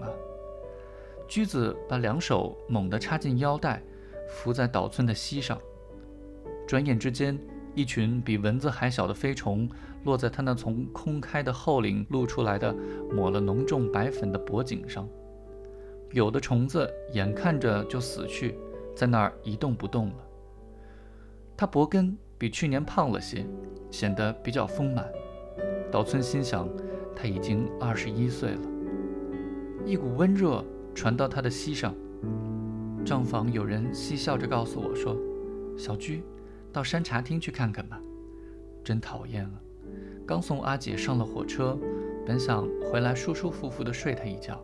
啊！驹子把两手猛地插进腰带，伏在岛村的膝上。转眼之间，一群比蚊子还小的飞虫落在他那从空开的后领露出来的抹了浓重白粉的脖颈上。有的虫子眼看着就死去，在那儿一动不动了。他脖根比去年胖了些，显得比较丰满。岛村心想，他已经二十一岁了。一股温热传到他的膝上。账房有人嬉笑着告诉我说：“小鞠，到山茶厅去看看吧。”真讨厌啊！刚送阿姐上了火车，本想回来舒舒服服地睡她一觉，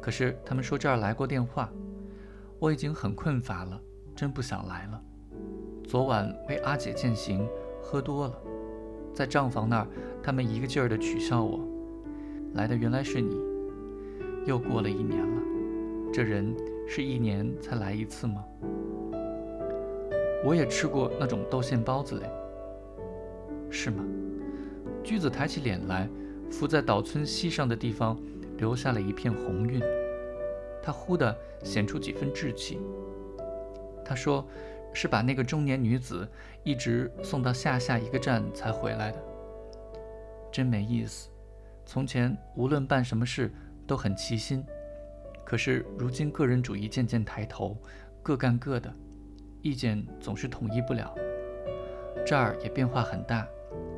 可是他们说这儿来过电话，我已经很困乏了，真不想来了。昨晚为阿姐饯行，喝多了，在账房那儿，他们一个劲儿的取笑我。来的原来是你。又过了一年了，这人是一年才来一次吗？我也吃过那种豆馅包子嘞，是吗？驹子抬起脸来，伏在岛村膝上的地方留下了一片红晕，他忽地显出几分稚气。他说：“是把那个中年女子一直送到下下一个站才回来的，真没意思。从前无论办什么事。”都很齐心，可是如今个人主义渐渐抬头，各干各的，意见总是统一不了。这儿也变化很大，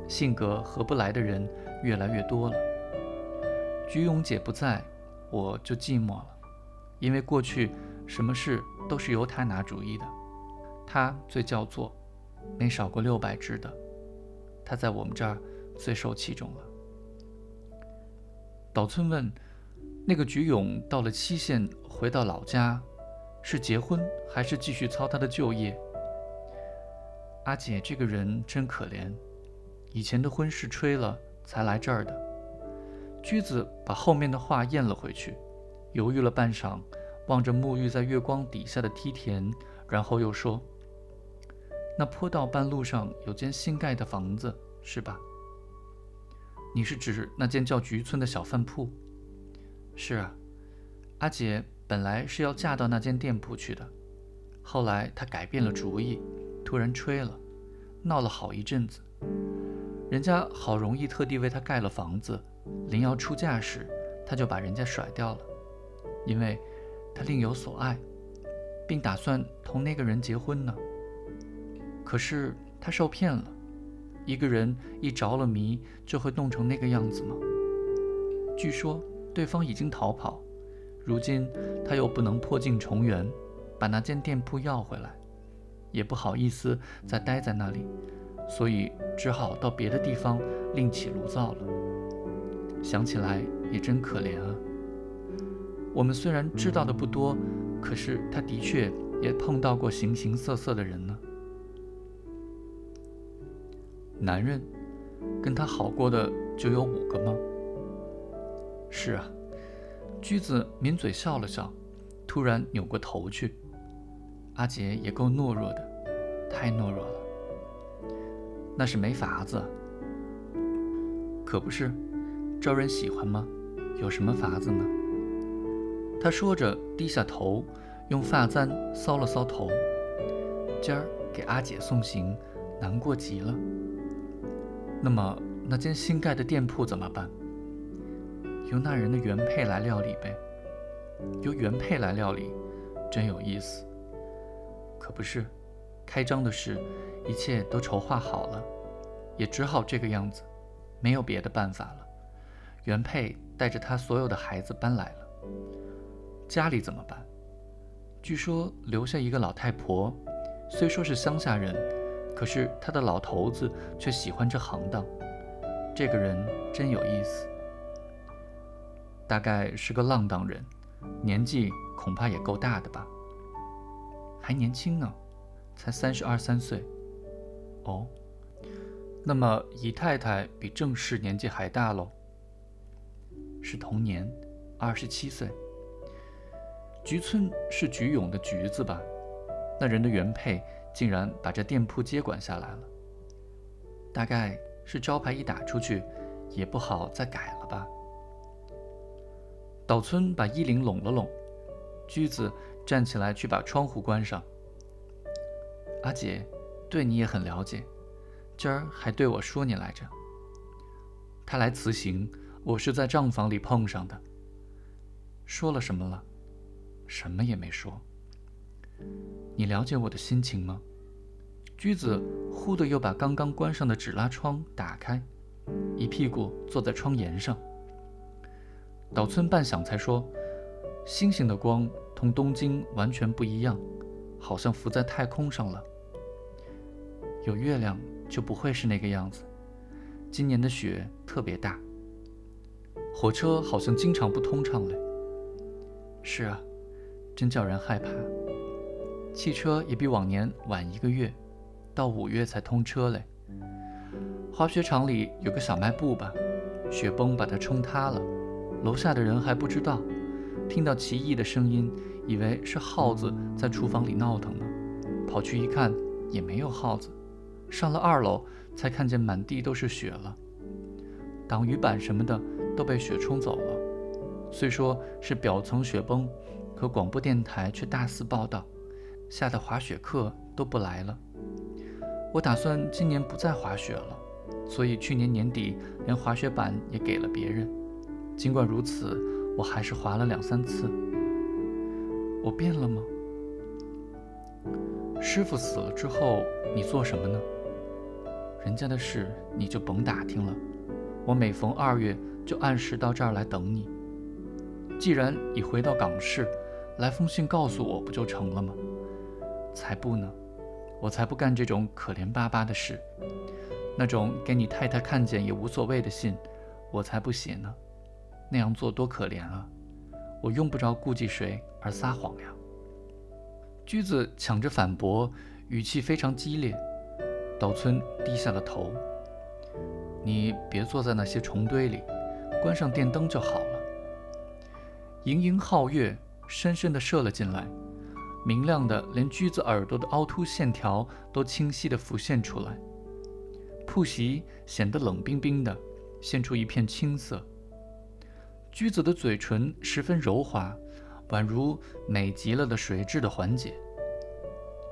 性格合不来的人越来越多了。菊永姐不在，我就寂寞了，因为过去什么事都是由她拿主意的，她最叫座，没少过六百只的，她在我们这儿最受器重了。岛村问。那个菊勇到了期限，回到老家，是结婚还是继续操他的旧业？阿姐这个人真可怜，以前的婚事吹了才来这儿的。驹子把后面的话咽了回去，犹豫了半晌，望着沐浴在月光底下的梯田，然后又说：“那坡道半路上有间新盖的房子，是吧？你是指那间叫菊村的小饭铺？”是啊，阿姐本来是要嫁到那间店铺去的，后来她改变了主意，突然吹了，闹了好一阵子。人家好容易特地为她盖了房子，临要出嫁时，她就把人家甩掉了，因为她另有所爱，并打算同那个人结婚呢。可是她受骗了，一个人一着了迷，就会弄成那个样子吗？据说。对方已经逃跑，如今他又不能破镜重圆，把那间店铺要回来，也不好意思再待在那里，所以只好到别的地方另起炉灶了。想起来也真可怜啊。我们虽然知道的不多，可是他的确也碰到过形形色色的人呢。男人，跟他好过的就有五个吗？是啊，驹子抿嘴笑了笑，突然扭过头去。阿杰也够懦弱的，太懦弱了。那是没法子。可不是，招人喜欢吗？有什么法子呢？他说着，低下头，用发簪搔了搔头。今儿给阿姐送行，难过极了。那么那间新盖的店铺怎么办？由那人的原配来料理呗，由原配来料理，真有意思。可不是，开张的事，一切都筹划好了，也只好这个样子，没有别的办法了。原配带着他所有的孩子搬来了，家里怎么办？据说留下一个老太婆，虽说是乡下人，可是他的老头子却喜欢这行当。这个人真有意思。大概是个浪荡人，年纪恐怕也够大的吧，还年轻呢，才三十二三岁。哦，那么姨太太比正室年纪还大喽？是同年，二十七岁。菊村是菊永的菊子吧？那人的原配竟然把这店铺接管下来了，大概是招牌一打出去，也不好再改了吧。岛村把衣领拢了拢，驹子站起来去把窗户关上。阿姐，对你也很了解，今儿还对我说你来着。他来辞行，我是在账房里碰上的。说了什么了？什么也没说。你了解我的心情吗？驹子忽的又把刚刚关上的纸拉窗打开，一屁股坐在窗沿上。岛村半晌才说：“星星的光同东京完全不一样，好像浮在太空上了。有月亮就不会是那个样子。今年的雪特别大，火车好像经常不通畅嘞。是啊，真叫人害怕。汽车也比往年晚一个月，到五月才通车嘞。滑雪场里有个小卖部吧，雪崩把它冲塌了。”楼下的人还不知道，听到奇异的声音，以为是耗子在厨房里闹腾呢，跑去一看也没有耗子。上了二楼才看见满地都是雪了，挡雨板什么的都被雪冲走了。虽说是表层雪崩，可广播电台却大肆报道，吓得滑雪客都不来了。我打算今年不再滑雪了，所以去年年底连滑雪板也给了别人。尽管如此，我还是滑了两三次。我变了吗？师傅死了之后，你做什么呢？人家的事你就甭打听了。我每逢二月就按时到这儿来等你。既然已回到港市，来封信告诉我不就成了吗？才不呢！我才不干这种可怜巴巴的事。那种给你太太看见也无所谓的信，我才不写呢。那样做多可怜啊！我用不着顾忌谁而撒谎呀。驹子抢着反驳，语气非常激烈。岛村低下了头。你别坐在那些虫堆里，关上电灯就好了。盈盈皓月深深地射了进来，明亮的连驹子耳朵的凹凸线条都清晰地浮现出来。铺席显得冷冰冰的，现出一片青色。驹子的嘴唇十分柔滑，宛如美极了的水质的缓解。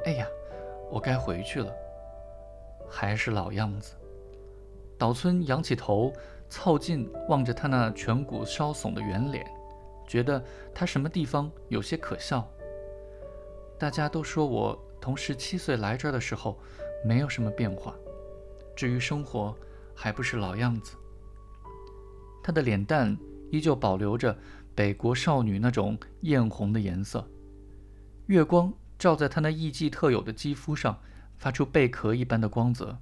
哎呀，我该回去了。还是老样子。岛村仰起头，凑近望着他那颧骨稍耸的圆脸，觉得他什么地方有些可笑。大家都说我同十七岁来这儿的时候没有什么变化，至于生活，还不是老样子。他的脸蛋。依旧保留着北国少女那种艳红的颜色，月光照在她那艺妓特有的肌肤上，发出贝壳一般的光泽。